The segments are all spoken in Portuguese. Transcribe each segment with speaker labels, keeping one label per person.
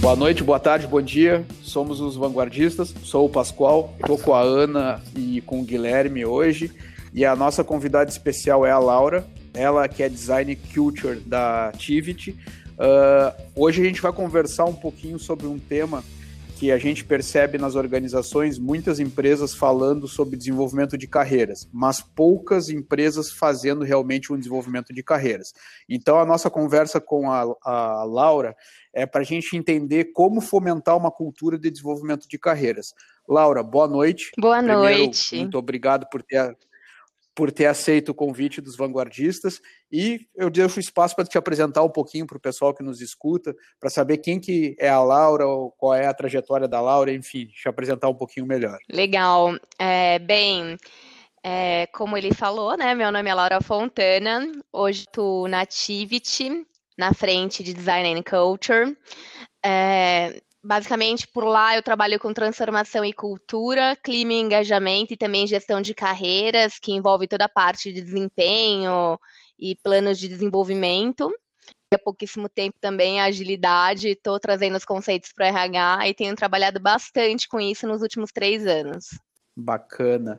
Speaker 1: Boa noite, boa tarde, bom dia. Somos os vanguardistas. Sou o Pascoal, estou com a Ana e com o Guilherme hoje. E a nossa convidada especial é a Laura, ela que é design culture da Tivit. Uh, hoje a gente vai conversar um pouquinho sobre um tema que a gente percebe nas organizações muitas empresas falando sobre desenvolvimento de carreiras, mas poucas empresas fazendo realmente um desenvolvimento de carreiras. Então, a nossa conversa com a, a Laura é para a gente entender como fomentar uma cultura de desenvolvimento de carreiras. Laura, boa noite.
Speaker 2: Boa Primeiro, noite.
Speaker 1: Muito obrigado por ter por ter aceito o convite dos vanguardistas e eu deixo espaço para te apresentar um pouquinho para o pessoal que nos escuta, para saber quem que é a Laura, qual é a trajetória da Laura, enfim, te apresentar um pouquinho melhor.
Speaker 2: Legal. É, bem, é, como ele falou, né, meu nome é Laura Fontana, hoje estou na Activity, na frente de Design and Culture. É, basicamente, por lá eu trabalho com transformação e cultura, clima e engajamento e também gestão de carreiras, que envolve toda a parte de desempenho e planos de desenvolvimento. Há pouquíssimo tempo também a agilidade, estou trazendo os conceitos para o RH e tenho trabalhado bastante com isso nos últimos três anos.
Speaker 1: Bacana.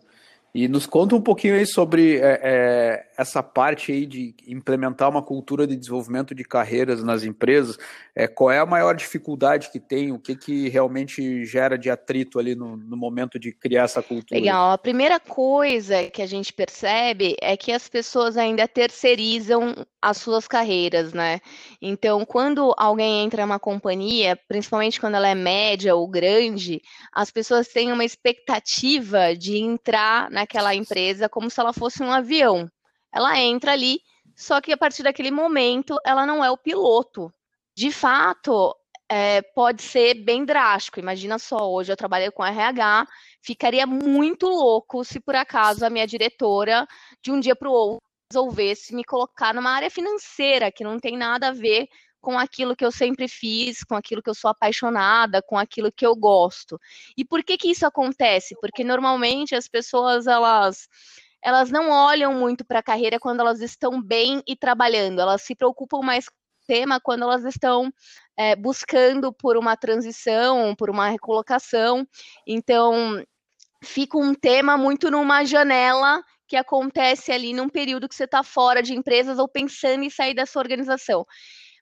Speaker 1: E nos conta um pouquinho aí sobre é, é, essa parte aí de implementar uma cultura de desenvolvimento de carreiras nas empresas. É, qual é a maior dificuldade que tem? O que, que realmente gera de atrito ali no, no momento de criar essa cultura?
Speaker 2: Legal. A primeira coisa que a gente percebe é que as pessoas ainda terceirizam as suas carreiras, né? Então, quando alguém entra em uma companhia, principalmente quando ela é média ou grande, as pessoas têm uma expectativa de entrar naquela empresa como se ela fosse um avião. Ela entra ali, só que a partir daquele momento ela não é o piloto. De fato, é, pode ser bem drástico. Imagina só, hoje eu trabalhei com RH, ficaria muito louco se por acaso a minha diretora, de um dia para o outro, resolvesse me colocar numa área financeira que não tem nada a ver com aquilo que eu sempre fiz, com aquilo que eu sou apaixonada, com aquilo que eu gosto. E por que que isso acontece? Porque normalmente as pessoas elas elas não olham muito para a carreira quando elas estão bem e trabalhando, elas se preocupam mais com o tema quando elas estão é, buscando por uma transição, por uma recolocação. Então, fica um tema muito numa janela que acontece ali num período que você está fora de empresas ou pensando em sair dessa organização.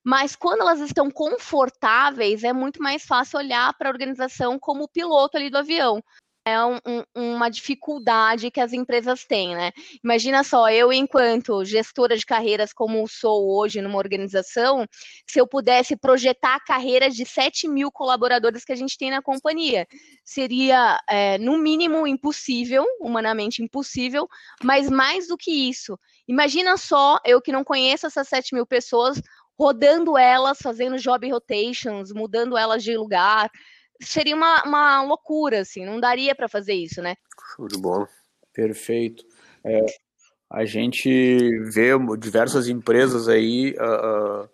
Speaker 2: Mas quando elas estão confortáveis, é muito mais fácil olhar para a organização como o piloto ali do avião é um, um, uma dificuldade que as empresas têm, né? Imagina só, eu, enquanto gestora de carreiras, como sou hoje numa organização, se eu pudesse projetar a carreira de 7 mil colaboradores que a gente tem na companhia, seria, é, no mínimo, impossível, humanamente impossível, mas mais do que isso, imagina só, eu que não conheço essas 7 mil pessoas, rodando elas, fazendo job rotations, mudando elas de lugar, seria uma, uma loucura, assim, não daria para fazer isso, né?
Speaker 1: Show de bola. Perfeito. É, a gente vê diversas empresas aí uh, uh,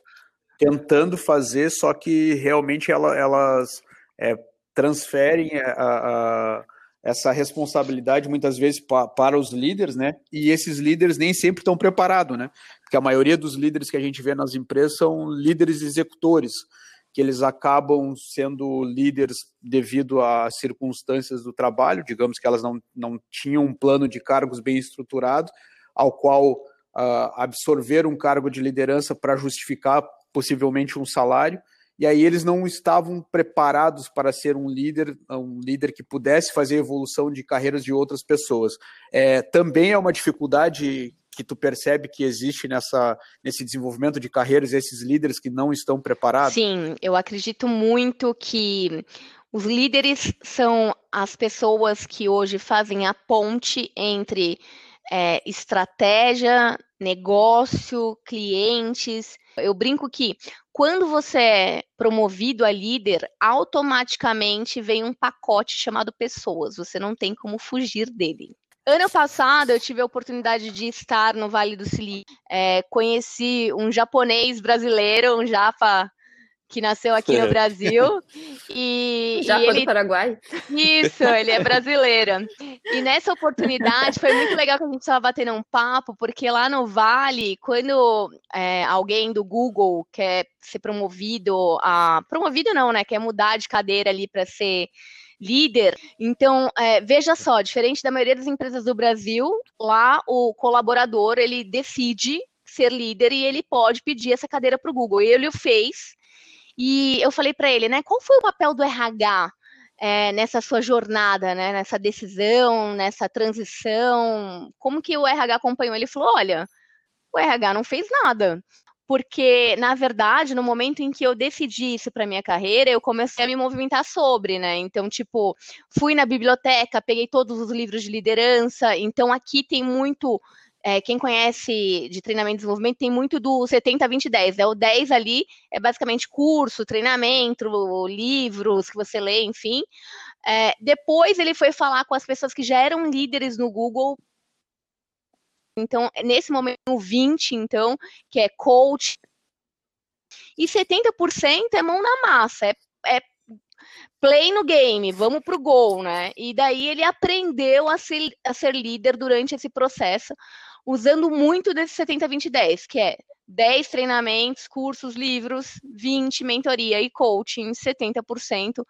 Speaker 1: tentando fazer, só que realmente ela, elas é, transferem a, essa responsabilidade muitas vezes pa, para os líderes, né? E esses líderes nem sempre estão preparados, né? Porque a maioria dos líderes que a gente vê nas empresas são líderes executores que eles acabam sendo líderes devido às circunstâncias do trabalho, digamos que elas não, não tinham um plano de cargos bem estruturado, ao qual uh, absorver um cargo de liderança para justificar possivelmente um salário, e aí eles não estavam preparados para ser um líder, um líder que pudesse fazer evolução de carreiras de outras pessoas. É, também é uma dificuldade que tu percebe que existe nessa, nesse desenvolvimento de carreiras, esses líderes que não estão preparados?
Speaker 2: Sim, eu acredito muito que os líderes são as pessoas que hoje fazem a ponte entre é, estratégia, negócio, clientes. Eu brinco que quando você é promovido a líder, automaticamente vem um pacote chamado pessoas. Você não tem como fugir dele. Ano passado, eu tive a oportunidade de estar no Vale do Silício. É, conheci um japonês brasileiro, um japa que nasceu aqui no Brasil. E,
Speaker 3: Já
Speaker 2: e
Speaker 3: ele... do Paraguai?
Speaker 2: Isso, ele é brasileira. E nessa oportunidade foi muito legal que a gente estava batendo um papo, porque lá no Vale, quando é, alguém do Google quer ser promovido a. Promovido não, né? Quer mudar de cadeira ali para ser líder. Então, é, veja só, diferente da maioria das empresas do Brasil, lá o colaborador ele decide ser líder e ele pode pedir essa cadeira para o Google. Ele o fez. E eu falei para ele, né? Qual foi o papel do RH é, nessa sua jornada, né? Nessa decisão, nessa transição? Como que o RH acompanhou? Ele falou: olha, o RH não fez nada porque na verdade, no momento em que eu decidi isso para minha carreira, eu comecei a me movimentar sobre, né? Então, tipo, fui na biblioteca, peguei todos os livros de liderança. Então, aqui tem muito é, quem conhece de treinamento e desenvolvimento tem muito do 70, 20, 10. É o 10 ali é basicamente curso, treinamento, livros que você lê, enfim. É, depois ele foi falar com as pessoas que já eram líderes no Google então, nesse momento, 20, então, que é coach. E 70% é mão na massa, é, é play no game, vamos pro gol, né? E daí ele aprendeu a ser, a ser líder durante esse processo, usando muito desse 70-20-10, que é 10 treinamentos, cursos, livros, 20 mentoria e coaching, 70%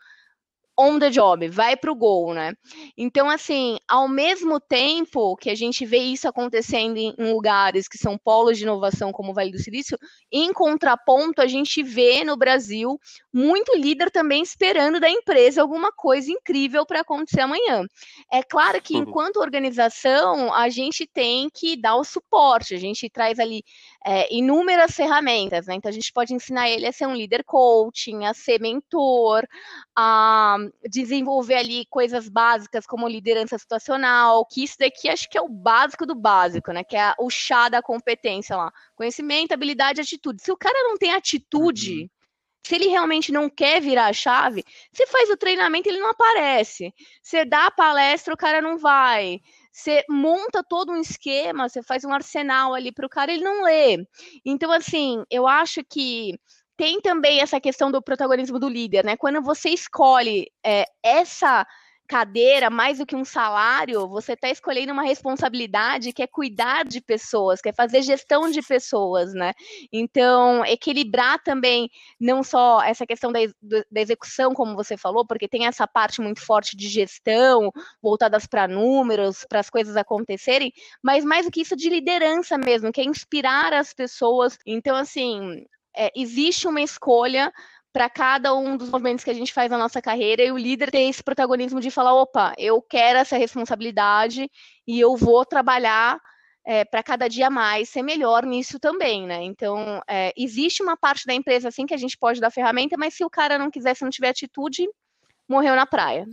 Speaker 2: on the job, vai para o gol, né? Então, assim, ao mesmo tempo que a gente vê isso acontecendo em, lugares que são polos de inovação como o Vale do Silício, em contraponto, a gente vê no Brasil muito líder também esperando da empresa alguma coisa incrível para acontecer amanhã. É claro que, enquanto organização, a gente tem que dar o suporte, a gente traz ali é, inúmeras ferramentas, né? Então, a gente pode ensinar ele a ser um líder coaching, a ser mentor, a desenvolver ali coisas básicas como liderança situacional, que isso daqui acho que é o básico do básico, né? Que é o chá da competência lá. Conhecimento, habilidade, atitude. Se o cara não tem atitude, uhum. se ele realmente não quer virar a chave, você faz o treinamento, ele não aparece. Você dá a palestra, o cara não vai. Você monta todo um esquema, você faz um arsenal ali para o cara, ele não lê. Então, assim, eu acho que tem também essa questão do protagonismo do líder, né? Quando você escolhe é, essa cadeira mais do que um salário, você está escolhendo uma responsabilidade que é cuidar de pessoas, que é fazer gestão de pessoas, né? Então, equilibrar também não só essa questão da, da execução, como você falou, porque tem essa parte muito forte de gestão, voltadas para números, para as coisas acontecerem, mas mais do que isso de liderança mesmo, que é inspirar as pessoas. Então, assim, é, existe uma escolha para cada um dos movimentos que a gente faz na nossa carreira e o líder tem esse protagonismo de falar: opa, eu quero essa responsabilidade e eu vou trabalhar é, para cada dia mais ser melhor nisso também, né? Então, é, existe uma parte da empresa assim que a gente pode dar ferramenta, mas se o cara não quiser, se não tiver atitude, morreu na praia.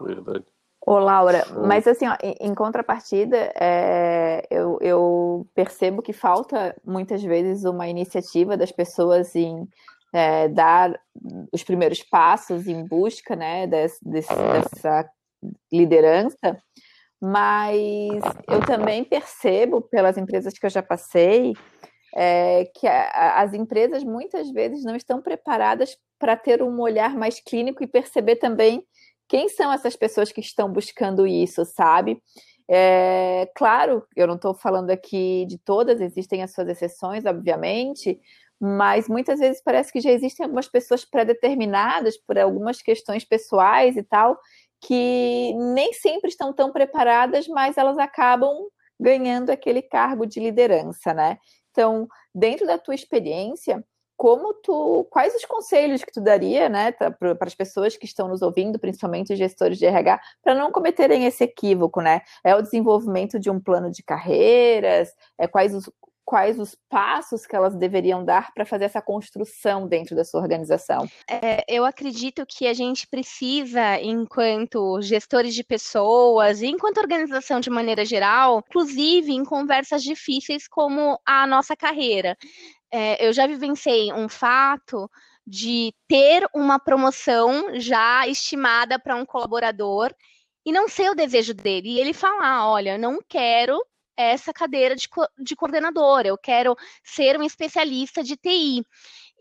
Speaker 3: Verdade. Ô, Laura, mas assim, ó, em, contrapartida, é, eu, eu, percebo que falta muitas vezes uma iniciativa das pessoas em é, dar os primeiros passos em busca né, desse, desse, dessa liderança, mas eu também percebo, pelas empresas que eu já passei, é, que a, as empresas muitas vezes não estão preparadas para ter um olhar mais clínico e perceber também quem são essas pessoas que estão buscando isso, sabe? É, claro, eu não estou falando aqui de todas, existem as suas exceções, obviamente, mas muitas vezes parece que já existem algumas pessoas pré-determinadas por algumas questões pessoais e tal, que nem sempre estão tão preparadas, mas elas acabam ganhando aquele cargo de liderança, né? Então, dentro da tua experiência, como tu, quais os conselhos que tu daria, né, para as pessoas que estão nos ouvindo, principalmente os gestores de RH, para não cometerem esse equívoco, né? É o desenvolvimento de um plano de carreiras, é quais os quais os passos que elas deveriam dar para fazer essa construção dentro da sua organização?
Speaker 2: É, eu acredito que a gente precisa, enquanto gestores de pessoas, e enquanto organização de maneira geral, inclusive em conversas difíceis como a nossa carreira, é, eu já vivenciei um fato de ter uma promoção já estimada para um colaborador e não ser o desejo dele. E ele falar: olha, não quero essa cadeira de, de coordenadora, eu quero ser um especialista de TI.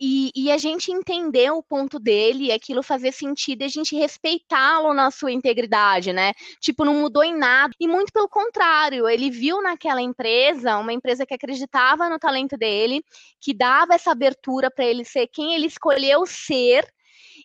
Speaker 2: E, e, a gente entender o ponto dele, aquilo fazer sentido, e a gente respeitá-lo na sua integridade, né? Tipo, não mudou em nada. E muito pelo contrário, ele viu naquela empresa uma empresa que acreditava no talento dele, que dava essa abertura para ele ser quem ele escolheu ser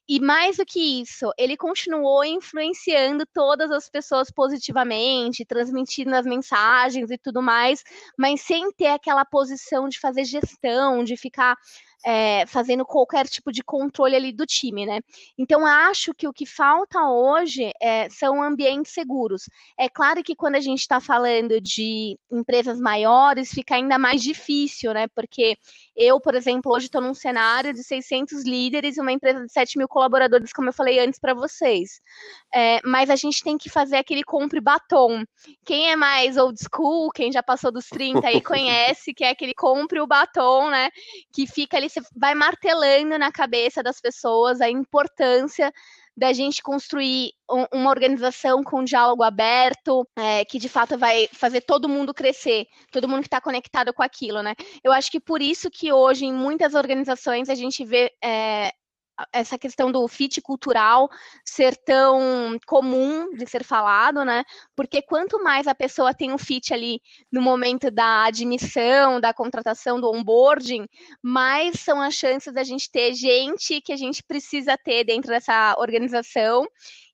Speaker 2: e mais do que isso, ele continuou influenciando todas as pessoas positivamente, transmitindo as mensagens e tudo mais, mas sem ter aquela posição de fazer gestão, de ficar é, fazendo qualquer tipo de controle ali do time, né? Então, acho que o que falta hoje é, são ambientes seguros. É claro que quando a gente está falando de empresas maiores, fica ainda mais difícil, né? Porque eu, por exemplo, hoje estou num cenário de 600 líderes e uma empresa de 7 mil colaboradores, como eu falei antes para vocês. É, mas a gente tem que fazer aquele compre batom. Quem é mais old school, quem já passou dos 30 aí conhece, que é aquele compre o batom, né? Que fica ali você vai martelando na cabeça das pessoas a importância da gente construir uma organização com diálogo aberto, é, que de fato vai fazer todo mundo crescer, todo mundo que está conectado com aquilo, né? Eu acho que por isso que hoje, em muitas organizações, a gente vê é, essa questão do fit cultural ser tão comum de ser falado, né? Porque quanto mais a pessoa tem um fit ali no momento da admissão, da contratação, do onboarding, mais são as chances da gente ter gente que a gente precisa ter dentro dessa organização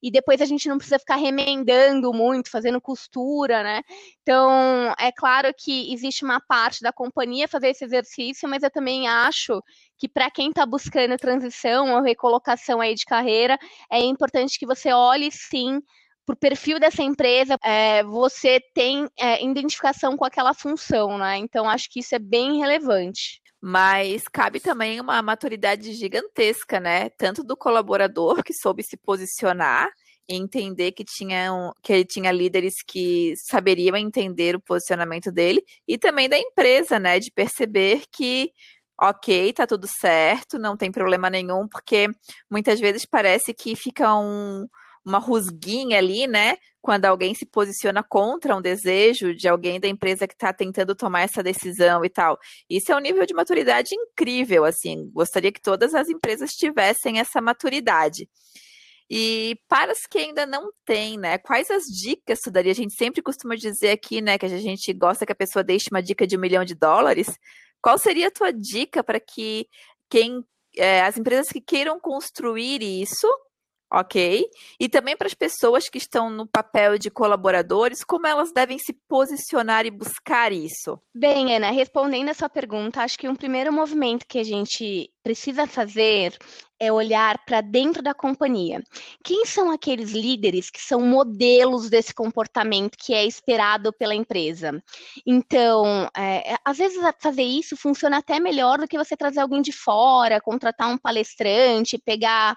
Speaker 2: e depois a gente não precisa ficar remendando muito, fazendo costura, né? Então, é claro que existe uma parte da companhia fazer esse exercício, mas eu também acho que para quem está buscando transição ou recolocação aí de carreira, é importante que você olhe sim o perfil dessa empresa, é, você tem é, identificação com aquela função, né? Então, acho que isso é bem relevante.
Speaker 3: Mas cabe também uma maturidade gigantesca, né? Tanto do colaborador que soube se posicionar e entender que, tinha que ele tinha líderes que saberiam entender o posicionamento dele, e também da empresa, né? De perceber que ok, tá tudo certo, não tem problema nenhum, porque muitas vezes parece que fica um, uma rusguinha ali, né? Quando alguém se posiciona contra um desejo de alguém da empresa que está tentando tomar essa decisão e tal. Isso é um nível de maturidade incrível, assim. Gostaria que todas as empresas tivessem essa maturidade. E para os que ainda não têm, né? Quais as dicas tu daria? A gente sempre costuma dizer aqui, né, que a gente gosta que a pessoa deixe uma dica de um milhão de dólares. Qual seria a tua dica para que quem é, as empresas que queiram construir isso ok? E também para as pessoas que estão no papel de colaboradores, como elas devem se posicionar e buscar isso?
Speaker 2: Bem, Ana, respondendo a sua pergunta, acho que um primeiro movimento que a gente precisa fazer é olhar para dentro da companhia. Quem são aqueles líderes que são modelos desse comportamento que é esperado pela empresa? Então, é, às vezes fazer isso funciona até melhor do que você trazer alguém de fora, contratar um palestrante, pegar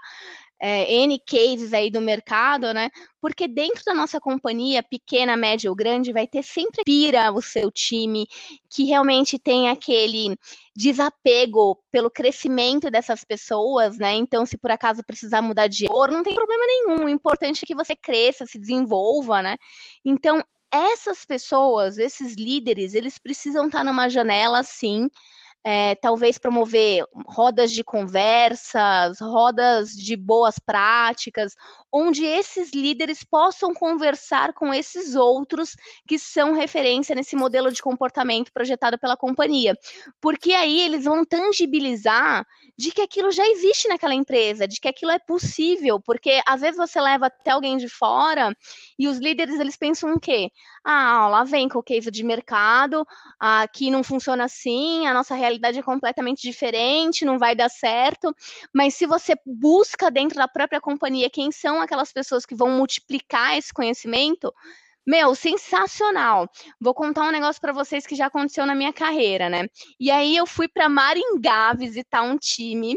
Speaker 2: é, N cases aí do mercado, né? Porque dentro da nossa companhia, pequena, média ou grande, vai ter sempre pira o seu time, que realmente tem aquele desapego pelo crescimento dessas pessoas, né? Então, se por acaso precisar mudar de cor, não tem problema nenhum. O importante é que você cresça, se desenvolva, né? Então, essas pessoas, esses líderes, eles precisam estar numa janela, sim, é, talvez promover rodas de conversas, rodas de boas práticas, onde esses líderes possam conversar com esses outros que são referência nesse modelo de comportamento projetado pela companhia. Porque aí eles vão tangibilizar de que aquilo já existe naquela empresa, de que aquilo é possível, porque às vezes você leva até alguém de fora e os líderes eles pensam o quê? Ah, lá vem com o case de mercado, aqui não funciona assim, a nossa realidade é completamente diferente, não vai dar certo. Mas se você busca dentro da própria companhia quem são aquelas pessoas que vão multiplicar esse conhecimento, meu, sensacional. Vou contar um negócio para vocês que já aconteceu na minha carreira, né? E aí eu fui para Maringá visitar um time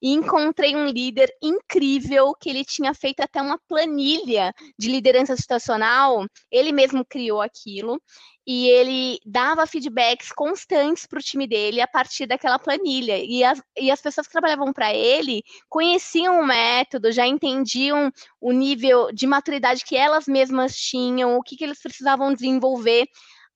Speaker 2: e encontrei um líder incrível que ele tinha feito até uma planilha de liderança situacional. Ele mesmo criou aquilo e ele dava feedbacks constantes para o time dele a partir daquela planilha. E as, e as pessoas que trabalhavam para ele conheciam o método, já entendiam o nível de maturidade que elas mesmas tinham, o que, que eles precisavam desenvolver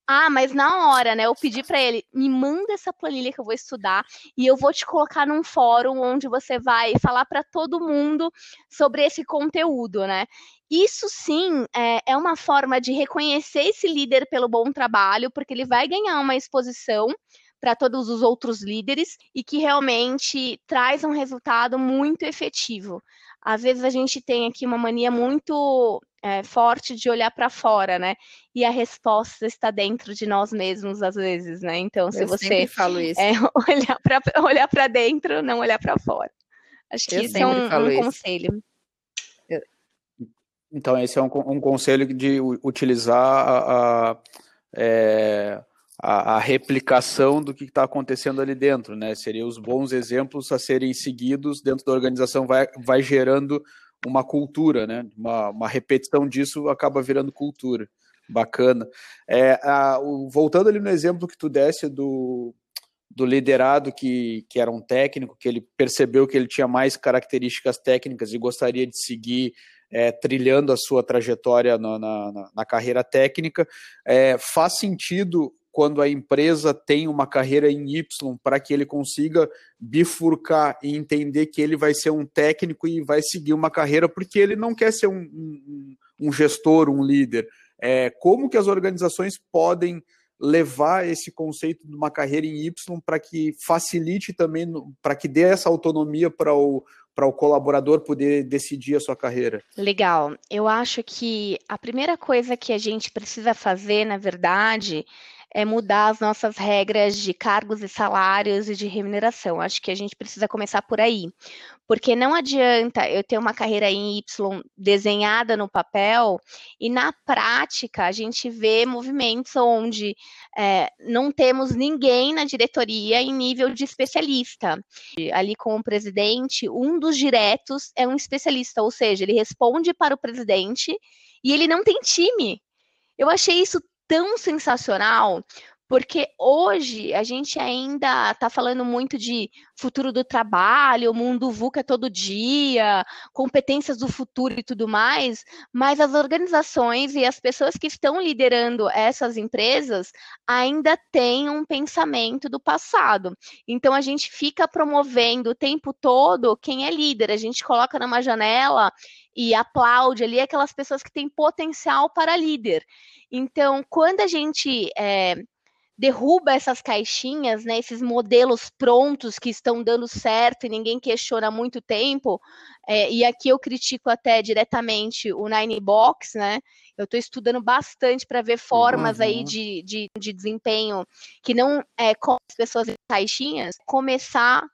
Speaker 2: Ah, mas na hora, né? Eu pedi para ele, me manda essa planilha que eu vou estudar e eu vou te colocar num fórum onde você vai falar para todo mundo sobre esse conteúdo, né? Isso sim é, é uma forma de reconhecer esse líder pelo bom trabalho, porque ele vai ganhar uma exposição para todos os outros líderes e que realmente traz um resultado muito efetivo. Às vezes a gente tem aqui uma mania muito é, forte de olhar para fora, né? E a resposta está dentro de nós mesmos, às vezes, né? Então, se
Speaker 3: Eu
Speaker 2: você
Speaker 3: falo isso.
Speaker 2: É, olhar para olhar para dentro, não olhar para fora. Acho que
Speaker 3: Eu
Speaker 2: isso é um, um
Speaker 3: isso.
Speaker 2: conselho.
Speaker 1: Então, esse é um, um conselho de utilizar a, a, é, a, a replicação do que está acontecendo ali dentro, né? Seriam os bons exemplos a serem seguidos dentro da organização, vai, vai gerando uma cultura, né? Uma, uma repetição disso acaba virando cultura. Bacana. É, a, o, voltando ali no exemplo que tu desse do, do liderado que, que era um técnico, que ele percebeu que ele tinha mais características técnicas e gostaria de seguir é, trilhando a sua trajetória na, na, na carreira técnica, é, faz sentido quando a empresa tem uma carreira em Y para que ele consiga bifurcar e entender que ele vai ser um técnico e vai seguir uma carreira porque ele não quer ser um, um, um gestor, um líder. É, como que as organizações podem levar esse conceito de uma carreira em Y para que facilite também, para que dê essa autonomia para o, para o colaborador poder decidir a sua carreira?
Speaker 2: Legal. Eu acho que a primeira coisa que a gente precisa fazer, na verdade, é mudar as nossas regras de cargos e salários e de remuneração. Acho que a gente precisa começar por aí. Porque não adianta eu ter uma carreira em Y desenhada no papel e na prática a gente vê movimentos onde é, não temos ninguém na diretoria em nível de especialista. Ali com o presidente, um dos diretos é um especialista, ou seja, ele responde para o presidente e ele não tem time. Eu achei isso tão sensacional, porque hoje a gente ainda está falando muito de futuro do trabalho, mundo VUCA todo dia, competências do futuro e tudo mais, mas as organizações e as pessoas que estão liderando essas empresas ainda têm um pensamento do passado. Então a gente fica promovendo o tempo todo quem é líder, a gente coloca numa janela e aplaude ali aquelas pessoas que têm potencial para líder. Então, quando a gente é, derruba essas caixinhas, né, esses modelos prontos que estão dando certo e ninguém questiona há muito tempo, é, e aqui eu critico até diretamente o Nine Box, né? Eu estou estudando bastante para ver formas uhum. aí de, de, de, desempenho que não é com as pessoas em caixinhas, começar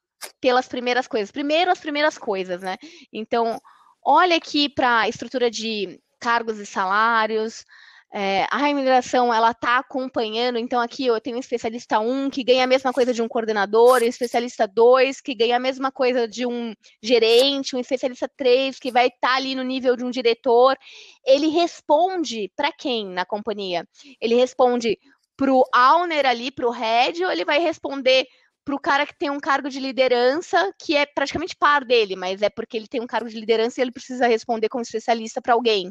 Speaker 2: pelas primeiras coisas. Primeiro as primeiras coisas, né? Então, olha aqui para a estrutura de cargos e salários, é, a remuneração ela está acompanhando, então aqui eu tenho um especialista 1 que ganha a mesma coisa de um coordenador, um especialista 2 que ganha a mesma coisa de um gerente, um especialista 3 que vai estar tá ali no nível de um diretor. Ele responde para quem na companhia? Ele responde para o owner ali, para o head, ou ele vai responder para o cara que tem um cargo de liderança, que é praticamente par dele, mas é porque ele tem um cargo de liderança e ele precisa responder como especialista para alguém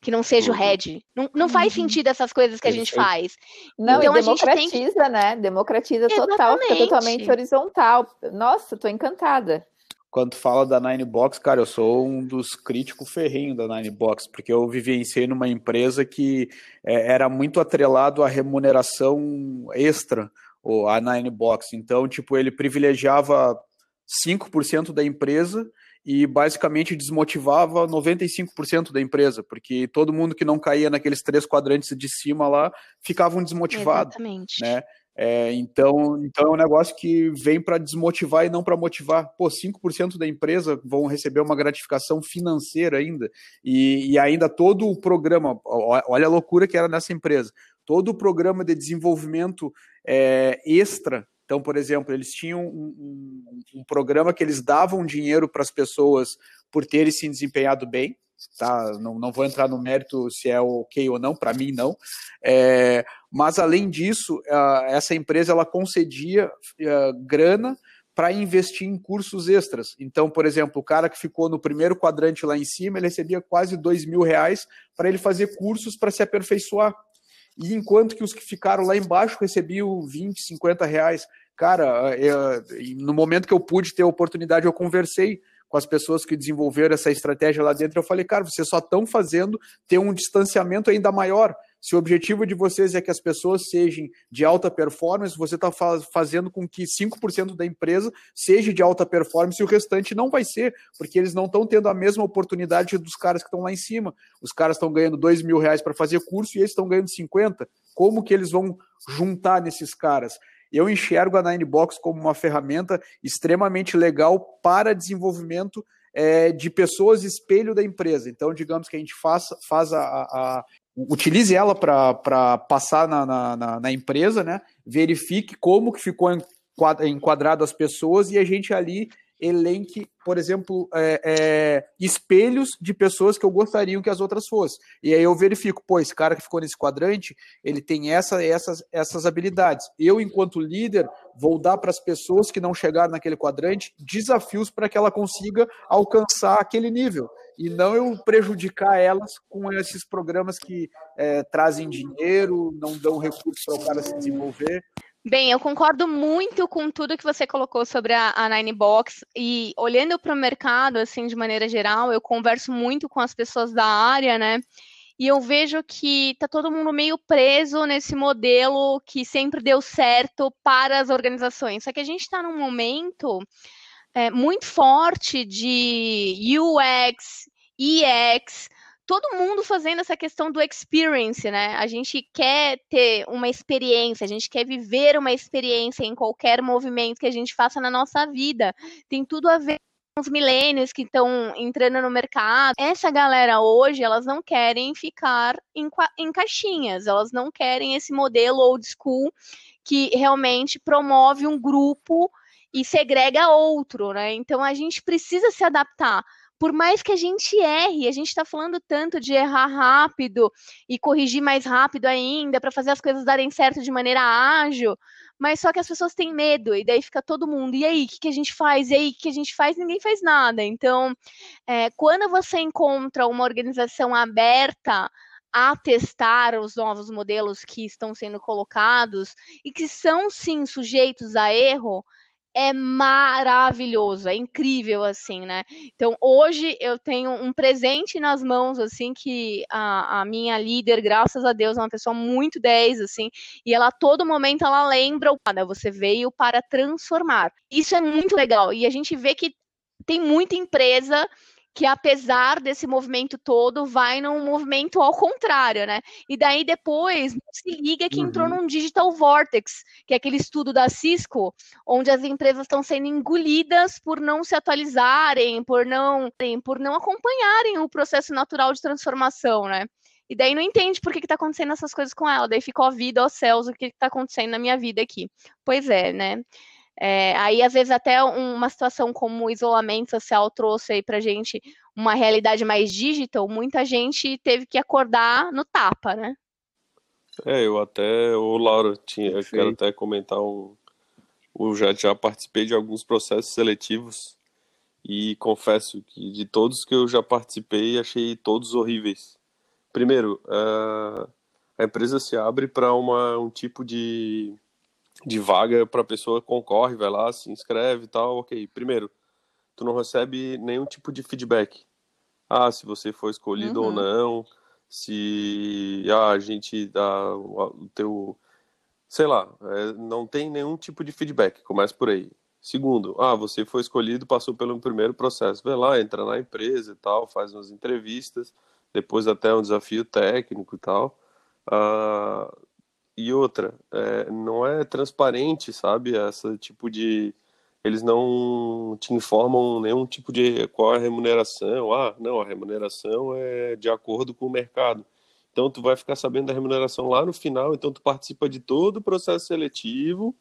Speaker 2: que não seja o head. Não, não faz uhum. sentido essas coisas que a gente faz.
Speaker 3: Não, então, e democratiza, tem... né? Democratiza Exatamente. total, fica totalmente horizontal. Nossa, tô encantada.
Speaker 1: Quando fala da Nine Box, cara, eu sou um dos críticos ferrinhos da Nine Box, porque eu vivenciei numa empresa que é, era muito atrelado à remuneração extra, ou a Nine Box. Então, tipo, ele privilegiava 5% da empresa e basicamente desmotivava 95% da empresa, porque todo mundo que não caía naqueles três quadrantes de cima lá ficavam desmotivados. Exatamente. Né? É, então, então é um negócio que vem para desmotivar e não para motivar. Pô, 5% da empresa vão receber uma gratificação financeira ainda, e, e ainda todo o programa, olha a loucura que era nessa empresa, todo o programa de desenvolvimento é, extra então, por exemplo, eles tinham um, um, um programa que eles davam dinheiro para as pessoas por terem se desempenhado bem, tá? Não, não vou entrar no mérito se é ok ou não, para mim não. É, mas além disso, essa empresa ela concedia grana para investir em cursos extras. Então, por exemplo, o cara que ficou no primeiro quadrante lá em cima, ele recebia quase dois mil reais para ele fazer cursos para se aperfeiçoar. E enquanto que os que ficaram lá embaixo recebiam 20, 50 reais. Cara, eu, no momento que eu pude ter a oportunidade, eu conversei com as pessoas que desenvolveram essa estratégia lá dentro. Eu falei, cara, vocês só estão fazendo ter um distanciamento ainda maior. Se o objetivo de vocês é que as pessoas sejam de alta performance, você está fazendo com que 5% da empresa seja de alta performance e o restante não vai ser, porque eles não estão tendo a mesma oportunidade dos caras que estão lá em cima. Os caras estão ganhando 2 mil reais para fazer curso e eles estão ganhando 50. Como que eles vão juntar nesses caras? Eu enxergo a Ninebox como uma ferramenta extremamente legal para desenvolvimento é, de pessoas espelho da empresa. Então, digamos que a gente faça, faz a, a, utilize ela para passar na, na, na, empresa, né? Verifique como que ficou enquadrado as pessoas e a gente ali elenque, por exemplo, é, é, espelhos de pessoas que eu gostaria que as outras fossem. E aí eu verifico, pô, esse cara que ficou nesse quadrante, ele tem essa, essas, essas habilidades. Eu, enquanto líder, vou dar para as pessoas que não chegaram naquele quadrante desafios para que ela consiga alcançar aquele nível e não eu prejudicar elas com esses programas que é, trazem dinheiro, não dão recursos para o cara se desenvolver.
Speaker 2: Bem, eu concordo muito com tudo que você colocou sobre a, a Ninebox e olhando para o mercado, assim, de maneira geral, eu converso muito com as pessoas da área, né? E eu vejo que está todo mundo meio preso nesse modelo que sempre deu certo para as organizações. Só que a gente está num momento é, muito forte de UX, EX, todo mundo fazendo essa questão do experience, né? A gente quer ter uma experiência, a gente quer viver uma experiência em qualquer movimento que a gente faça na nossa vida. Tem tudo a ver com os milênios que estão entrando no mercado. Essa galera hoje, elas não querem ficar em, em caixinhas, elas não querem esse modelo old school que realmente promove um grupo e segrega outro, né? Então a gente precisa se adaptar. Por mais que a gente erre, a gente está falando tanto de errar rápido e corrigir mais rápido ainda para fazer as coisas darem certo de maneira ágil, mas só que as pessoas têm medo, e daí fica todo mundo, e aí, o que, que a gente faz? E aí, o que a gente faz? Ninguém faz nada. Então, é, quando você encontra uma organização aberta a testar os novos modelos que estão sendo colocados e que são sim sujeitos a erro, é maravilhoso, é incrível, assim, né? Então, hoje eu tenho um presente nas mãos, assim, que a, a, minha líder, graças a Deus, é uma pessoa muito 10, assim, e ela a todo momento ela lembra o você veio para transformar. Isso é muito legal, e a gente vê que tem muita empresa que apesar desse movimento todo, vai num movimento ao contrário, né? E daí depois se liga que uhum. entrou num digital vortex, que é aquele estudo da Cisco, onde as empresas estão sendo engolidas por não se atualizarem, por não, por não acompanharem o processo natural de transformação, né? E daí não entende por que está acontecendo essas coisas com ela. Daí ficou a vida aos céus, o que está acontecendo na minha vida aqui. Pois é, né? É, aí, às vezes, até uma situação como o isolamento social trouxe aí pra gente uma realidade mais digital, muita gente teve que acordar no tapa, né?
Speaker 4: É, eu até, o Laura, tinha, eu quero até comentar um. Eu já, já participei de alguns processos seletivos e confesso que de todos que eu já participei, achei todos horríveis. Primeiro, uh, a empresa se abre para um tipo de de vaga para pessoa concorre, vai lá, se inscreve e tal, ok. Primeiro, tu não recebe nenhum tipo de feedback. Ah, se você foi escolhido uhum. ou não, se ah, a gente dá o teu, sei lá, é, não tem nenhum tipo de feedback. Começa por aí. Segundo, ah, você foi escolhido, passou pelo primeiro processo, vai lá, entra na empresa e tal, faz umas entrevistas, depois até um desafio técnico e tal. Ah, e outra, é, não é transparente, sabe? Essa tipo de. Eles não te informam nenhum tipo de qual é a remuneração. Ah, não, a remuneração é de acordo com o mercado. Então tu vai ficar sabendo da remuneração lá no final, então tu participa de todo o processo seletivo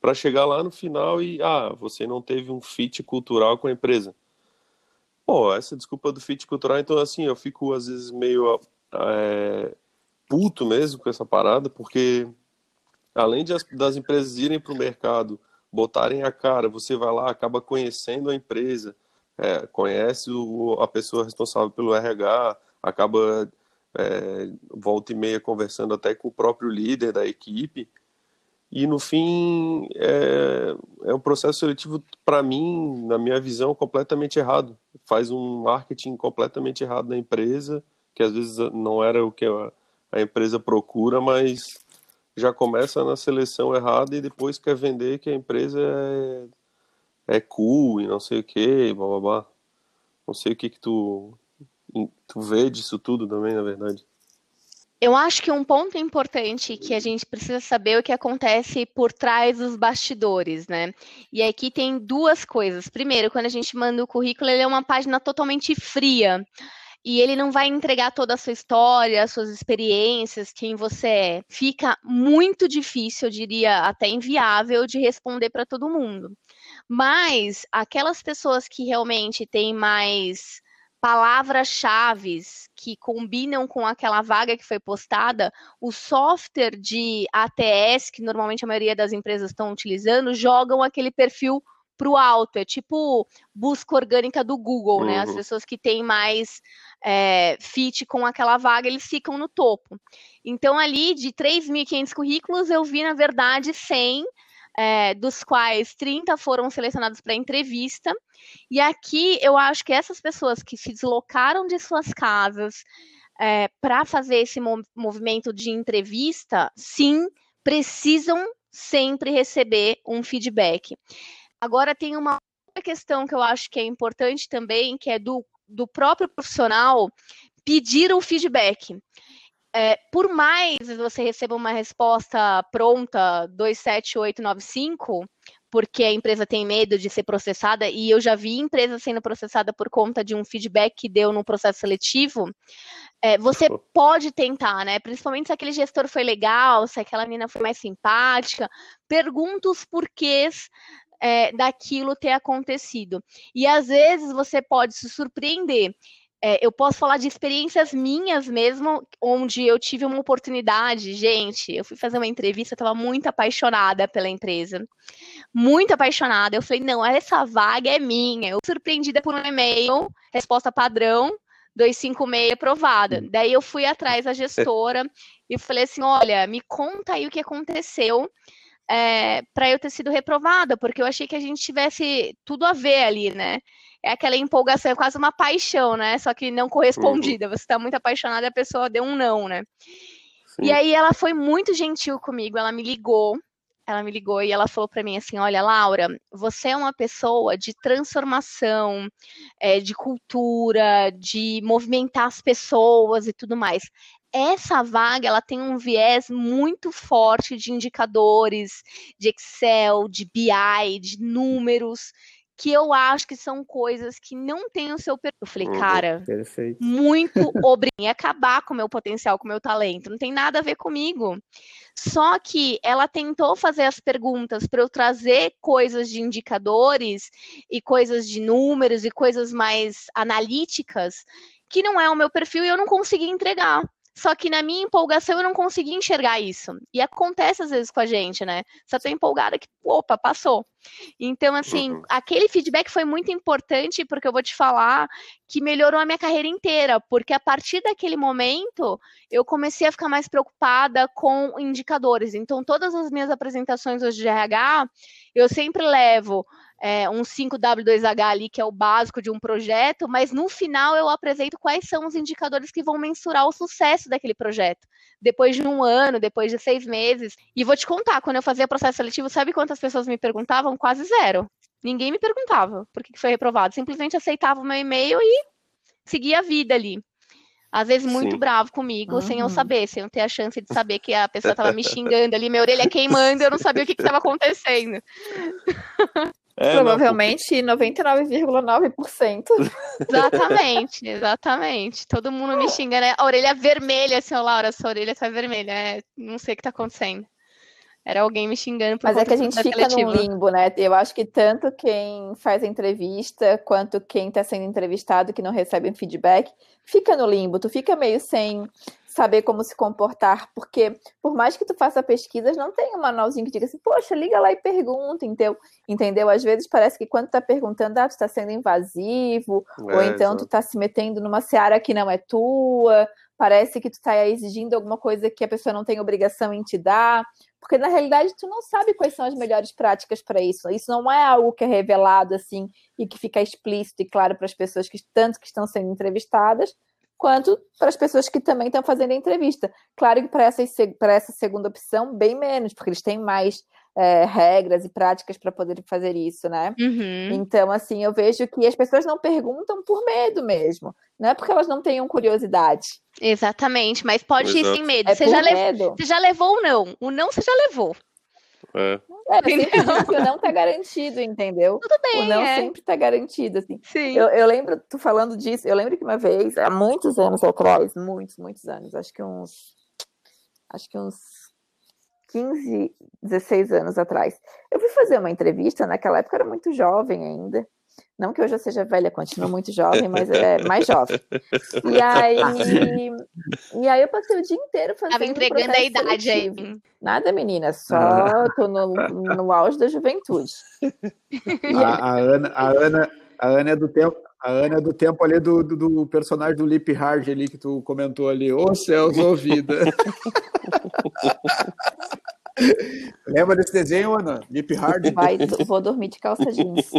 Speaker 4: para chegar lá no final e ah, você não teve um fit cultural com a empresa. Pô, essa desculpa do fit cultural, então assim, eu fico às vezes meio é, puto mesmo com essa parada, porque além de as, das empresas irem para o mercado, botarem a cara, você vai lá, acaba conhecendo a empresa, é, conhece o, a pessoa responsável pelo RH, acaba é, volta e meia conversando até com o próprio líder da equipe. E no fim, é, é um processo seletivo, para mim, na minha visão, completamente errado. Faz um marketing completamente errado na empresa, que às vezes não era o que a, a empresa procura, mas já começa na seleção errada e depois quer vender que a empresa é, é cool e não sei o que, blá blá blá. Não sei o que, que tu, tu vê disso tudo também, na verdade.
Speaker 2: Eu acho que um ponto importante que a gente precisa saber é o que acontece por trás dos bastidores, né? E aqui tem duas coisas. Primeiro, quando a gente manda o currículo, ele é uma página totalmente fria. E ele não vai entregar toda a sua história, as suas experiências, quem você é. Fica muito difícil, eu diria até inviável, de responder para todo mundo. Mas aquelas pessoas que realmente têm mais palavras-chave que combinam com aquela vaga que foi postada, o software de ATS, que normalmente a maioria das empresas estão utilizando, jogam aquele perfil para o alto. É tipo busca orgânica do Google, uhum. né? As uhum. pessoas que têm mais é, fit com aquela vaga, eles ficam no topo. Então, ali de 3.500 currículos, eu vi, na verdade, 100 é, dos quais 30 foram selecionados para entrevista. E aqui eu acho que essas pessoas que se deslocaram de suas casas é, para fazer esse movimento de entrevista, sim, precisam sempre receber um feedback. Agora tem uma outra questão que eu acho que é importante também, que é do, do próprio profissional pedir o feedback. É, por mais você receba uma resposta pronta 27895, porque a empresa tem medo de ser processada, e eu já vi empresa sendo processada por conta de um feedback que deu no processo seletivo, é, você pode tentar, né? Principalmente se aquele gestor foi legal, se aquela menina foi mais simpática, pergunta os porquês é, daquilo ter acontecido. E às vezes você pode se surpreender é, eu posso falar de experiências minhas mesmo, onde eu tive uma oportunidade, gente. Eu fui fazer uma entrevista, estava muito apaixonada pela empresa, muito apaixonada. Eu falei, não, essa vaga é minha. Eu fui surpreendida por um e-mail, resposta padrão, 256 aprovada. Hum. Daí eu fui atrás da gestora e falei assim: olha, me conta aí o que aconteceu. É, para eu ter sido reprovada, porque eu achei que a gente tivesse tudo a ver ali, né? é aquela empolgação, é quase uma paixão, né? Só que não correspondida. Você está muito apaixonada e a pessoa deu um não, né? Sim. E aí ela foi muito gentil comigo, ela me ligou, ela me ligou e ela falou para mim assim: Olha, Laura, você é uma pessoa de transformação, é, de cultura, de movimentar as pessoas e tudo mais. Essa vaga ela tem um viés muito forte de indicadores, de Excel, de BI, de números que eu acho que são coisas que não têm o seu perfil. Eu falei, uhum, cara, Perfeito. muito obrigado. acabar com o meu potencial, com o meu talento. Não tem nada a ver comigo. Só que ela tentou fazer as perguntas para eu trazer coisas de indicadores e coisas de números e coisas mais analíticas que não é o meu perfil e eu não consegui entregar. Só que na minha empolgação eu não consegui enxergar isso. E acontece às vezes com a gente, né? Só tô empolgada que, opa, passou. Então, assim, uhum. aquele feedback foi muito importante, porque eu vou te falar que melhorou a minha carreira inteira, porque a partir daquele momento eu comecei a ficar mais preocupada com indicadores. Então, todas as minhas apresentações hoje de RH, eu sempre levo é, um 5W2H ali, que é o básico de um projeto, mas no final eu apresento quais são os indicadores que vão mensurar o sucesso daquele projeto. Depois de um ano, depois de seis meses. E vou te contar, quando eu fazia processo seletivo, sabe quantas pessoas me perguntavam? Quase zero. Ninguém me perguntava por que foi reprovado. Simplesmente aceitava o meu e-mail e seguia a vida ali. Às vezes muito Sim. bravo comigo, uhum. sem eu saber, sem eu ter a chance de saber que a pessoa estava me xingando ali, minha orelha queimando, eu não sabia o que estava acontecendo.
Speaker 3: É, Provavelmente 99,9%.
Speaker 2: Exatamente, exatamente. Todo mundo me xinga, né? A orelha vermelha, assim, Laura, sua orelha tá vermelha. É, não sei o que tá acontecendo. Era alguém me xingando por
Speaker 3: Mas é que a gente fica num limbo, né? Eu acho que tanto quem faz a entrevista quanto quem está sendo entrevistado que não recebe um feedback fica no limbo. Tu fica meio sem saber como se comportar, porque por mais que tu faça pesquisas, não tem um manualzinho que diga assim, poxa, liga lá e pergunta, então, entendeu? Às vezes parece que quando tu tá perguntando, ah, tu tá sendo invasivo, é, ou então exatamente. tu tá se metendo numa seara que não é tua, parece que tu está exigindo alguma coisa que a pessoa não tem obrigação em te dar, porque na realidade tu não sabe quais são as melhores práticas para isso. Isso não é algo que é revelado assim e que fica explícito e claro para as pessoas que tanto que estão sendo entrevistadas, quanto para as pessoas que também estão fazendo a entrevista. Claro que para essa, para essa segunda opção, bem menos, porque eles têm mais é, regras e práticas para poder fazer isso, né?
Speaker 2: Uhum.
Speaker 3: Então, assim, eu vejo que as pessoas não perguntam por medo mesmo, não é porque elas não tenham curiosidade.
Speaker 2: Exatamente, mas pode Exato. ir sem medo.
Speaker 3: É
Speaker 2: você, já medo. você já levou o não, o não você já levou.
Speaker 4: É.
Speaker 3: É, sempre o não tá garantido, entendeu?
Speaker 2: Tudo bem.
Speaker 3: O não
Speaker 2: é.
Speaker 3: sempre tá garantido, assim.
Speaker 2: Sim.
Speaker 3: Eu, eu lembro, tu falando disso, eu lembro que uma vez, há muitos anos atrás, muitos, muitos anos, acho que uns. Acho que uns 15, 16 anos atrás. Eu fui fazer uma entrevista, naquela época eu era muito jovem ainda. Não que hoje eu seja velha, continuo muito jovem, mas é mais jovem. E aí, e aí eu passei o dia inteiro fazendo. Tava
Speaker 2: entregando
Speaker 3: a
Speaker 2: idade
Speaker 3: seletivo.
Speaker 2: aí.
Speaker 3: Nada, menina, só tô no, no auge da juventude.
Speaker 1: A, a, Ana, a, Ana, a Ana é do tempo. A Ana é do tempo ali do, do, do personagem do Lip Hard ali que tu comentou ali. Ô céus, ô vida. Lembra desse desenho, Ana? Lip Hard?
Speaker 3: Vai, vou dormir de calça jeans.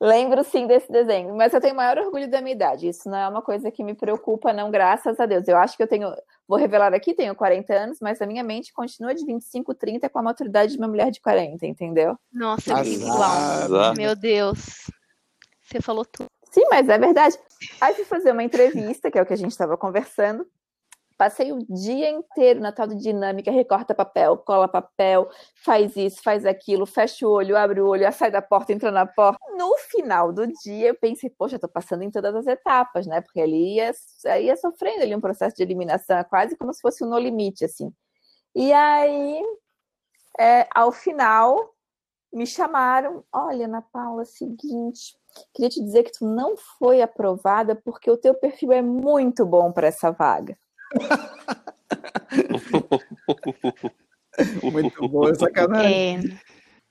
Speaker 3: Lembro sim desse desenho, mas eu tenho maior orgulho da minha idade. Isso não é uma coisa que me preocupa, não, graças a Deus. Eu acho que eu tenho, vou revelar aqui, tenho 40 anos, mas a minha mente continua de 25, 30 com a maturidade de uma mulher de 40, entendeu?
Speaker 2: Nossa, Azar. igual. Meu Deus. Você falou tudo.
Speaker 3: Sim, mas é verdade. Aí fui fazer uma entrevista, que é o que a gente estava conversando. Passei o dia inteiro na tal de dinâmica, recorta papel, cola papel, faz isso, faz aquilo, fecha o olho, abre o olho, sai da porta, entra na porta. No final do dia, eu pensei, poxa, tô passando em todas as etapas, né? Porque ali ia, ia sofrendo ali um processo de eliminação, é quase como se fosse um no limite, assim. E aí, é, ao final, me chamaram, olha, Ana Paula, seguinte, queria te dizer que tu não foi aprovada porque o teu perfil é muito bom para essa vaga.
Speaker 1: Muito bom, é sacanagem.
Speaker 2: É,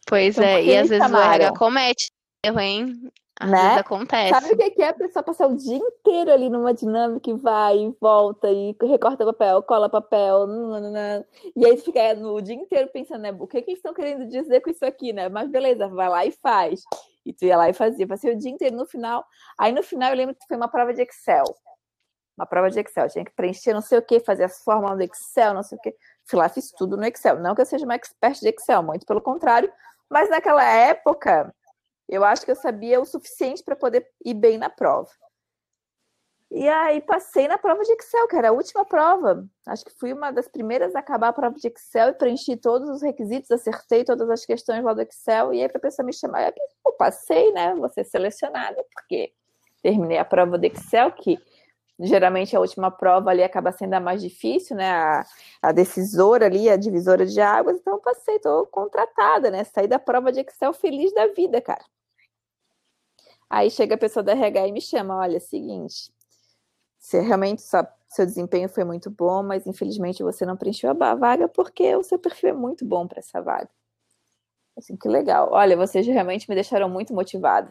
Speaker 2: pois então, é, e às vezes o RH comete erro, hein? Às né? vezes acontece.
Speaker 3: Sabe o que é a pessoa passar o dia inteiro ali numa dinâmica e vai e volta e recorta papel, cola papel, nanana, e aí fica no dia inteiro pensando, né, o que, que eles estão querendo dizer com isso aqui, né? Mas beleza, vai lá e faz. E tu ia lá e fazia, passei o dia inteiro no final. Aí no final eu lembro que foi uma prova de Excel uma prova de Excel. Tinha que preencher não sei o que, fazer as fórmulas do Excel, não sei o que. Fui lá, fiz tudo no Excel. Não que eu seja uma expert de Excel, muito pelo contrário, mas naquela época eu acho que eu sabia o suficiente para poder ir bem na prova. E aí passei na prova de Excel, que era a última prova. Acho que fui uma das primeiras a acabar a prova de Excel e preenchi todos os requisitos, acertei todas as questões lá do Excel. E aí, a pessoa me chamar, eu passei, né? Vou ser selecionada, porque terminei a prova do Excel, que geralmente a última prova ali acaba sendo a mais difícil, né? A, a decisora ali, a divisora de águas, então eu passei, estou contratada, né? Saí da prova de Excel feliz da vida, cara. Aí chega a pessoa da RH e me chama, olha, é seguinte, se realmente só, seu desempenho foi muito bom, mas infelizmente você não preencheu a vaga porque o seu perfil é muito bom para essa vaga. Assim, que legal. Olha, vocês realmente me deixaram muito motivada.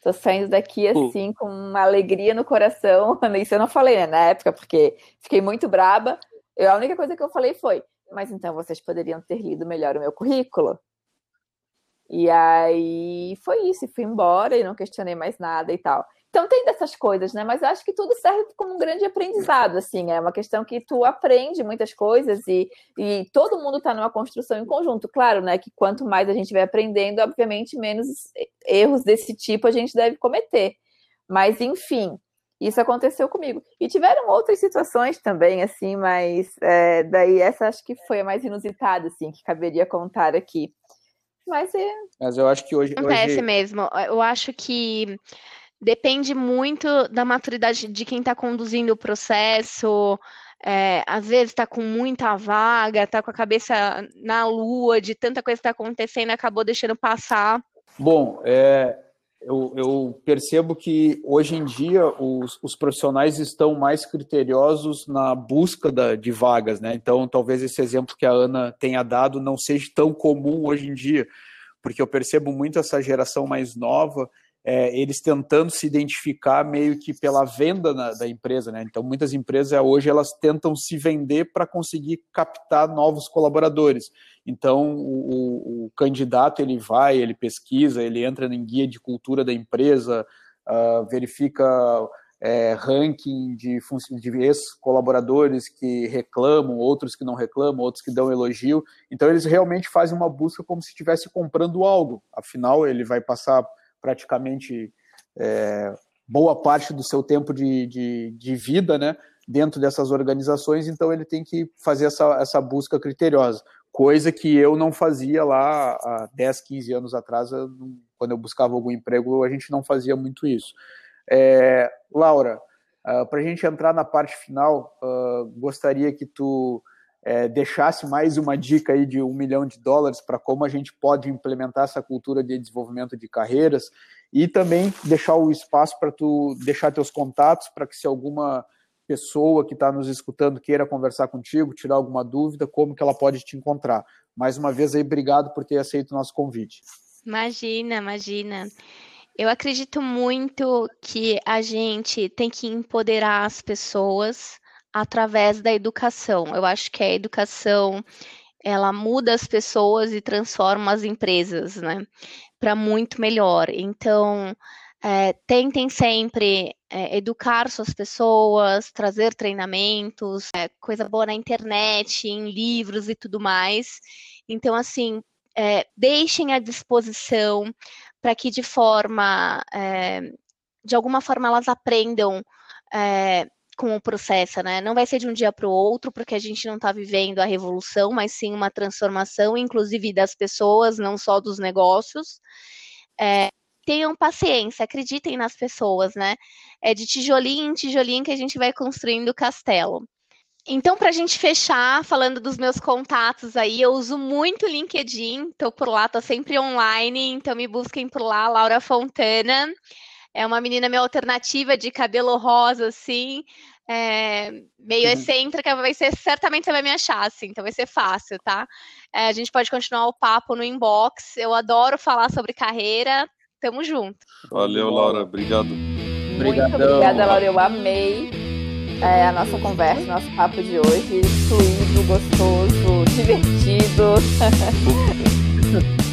Speaker 3: Tô saindo daqui assim com uma alegria no coração. Isso eu não falei né, na época, porque fiquei muito braba. Eu, a única coisa que eu falei foi: mas então vocês poderiam ter lido melhor o meu currículo? E aí foi isso, fui embora e não questionei mais nada e tal. Então tem dessas coisas, né? Mas eu acho que tudo serve como um grande aprendizado, assim. É uma questão que tu aprende muitas coisas e, e todo mundo está numa construção em conjunto. Claro, né? Que quanto mais a gente vai aprendendo, obviamente, menos erros desse tipo a gente deve cometer. Mas, enfim, isso aconteceu comigo. E tiveram outras situações também, assim, mas é, daí essa acho que foi a mais inusitada, assim, que caberia contar aqui. Mas é.
Speaker 1: Mas eu acho que hoje.
Speaker 2: Acontece
Speaker 1: hoje...
Speaker 2: mesmo. Eu acho que depende muito da maturidade de quem está conduzindo o processo. É, às vezes está com muita vaga, está com a cabeça na lua, de tanta coisa que está acontecendo, acabou deixando passar.
Speaker 1: Bom, é, eu, eu, percebo que hoje em dia os, os, profissionais estão mais criteriosos na busca da, de vagas, né? Então, talvez esse exemplo que a Ana tenha dado não seja tão comum hoje em dia, porque eu percebo muito essa geração mais nova é, eles tentando se identificar meio que pela venda na, da empresa, né? Então, muitas empresas hoje elas tentam se vender para conseguir captar novos colaboradores. Então, o, o, candidato ele vai, ele pesquisa, ele entra em guia de cultura da empresa, uh, verifica é, ranking de, de ex-colaboradores que reclamam, outros que não reclamam, outros que dão elogio. Então, eles realmente fazem uma busca como se estivesse comprando algo. Afinal, ele vai passar praticamente é, boa parte do seu tempo de, de, de, vida né, dentro dessas organizações, então ele tem que fazer essa, essa busca criteriosa, coisa que eu não fazia lá há 10, 15 anos atrás, eu, quando eu buscava algum emprego, a gente não fazia muito isso. É, Laura, uh, ah, para a gente entrar na parte final, uh, gostaria que tu é, deixasse mais uma dica aí de um milhão de dólares para como a gente pode implementar essa cultura de desenvolvimento de carreiras e também deixar o espaço para tu deixar teus contatos para que se alguma pessoa que está nos escutando queira conversar contigo, tirar alguma dúvida, como que ela pode te encontrar. Mais uma vez aí, obrigado por ter aceito o nosso convite.
Speaker 2: Imagina, imagina. Eu acredito muito que a gente tem que empoderar as pessoas através da educação. Eu acho que a educação ela muda as pessoas e transforma as empresas, né, para muito melhor. Então, é, tentem sempre é, educar suas pessoas, trazer treinamentos, é, coisa boa na internet, em livros e tudo mais. Então, assim, é, deixem à disposição para que de forma, é, de alguma forma, elas aprendam é, com o processo, né? Não vai ser de um dia para o outro, porque a gente não está vivendo a revolução, mas sim uma transformação, inclusive das pessoas, não só dos negócios. É, tenham paciência, acreditem nas pessoas, né? É de tijolinho em tijolinho que a gente vai construindo o castelo. Então, para a gente fechar, falando dos meus contatos aí, eu uso muito o LinkedIn, estou por lá, estou sempre online, então me busquem por lá, Laura Fontana. É uma menina meio alternativa, de cabelo rosa, assim, é, meio uhum. excêntrica, vai ser, certamente você vai me achar, assim, então vai ser fácil, tá? É, a gente pode continuar o papo no inbox, eu adoro falar sobre carreira, tamo junto.
Speaker 4: Valeu, Laura, obrigado.
Speaker 3: Muito obrigada, Laura, eu amei é, a nossa conversa, nosso papo de hoje, fluido, gostoso, divertido.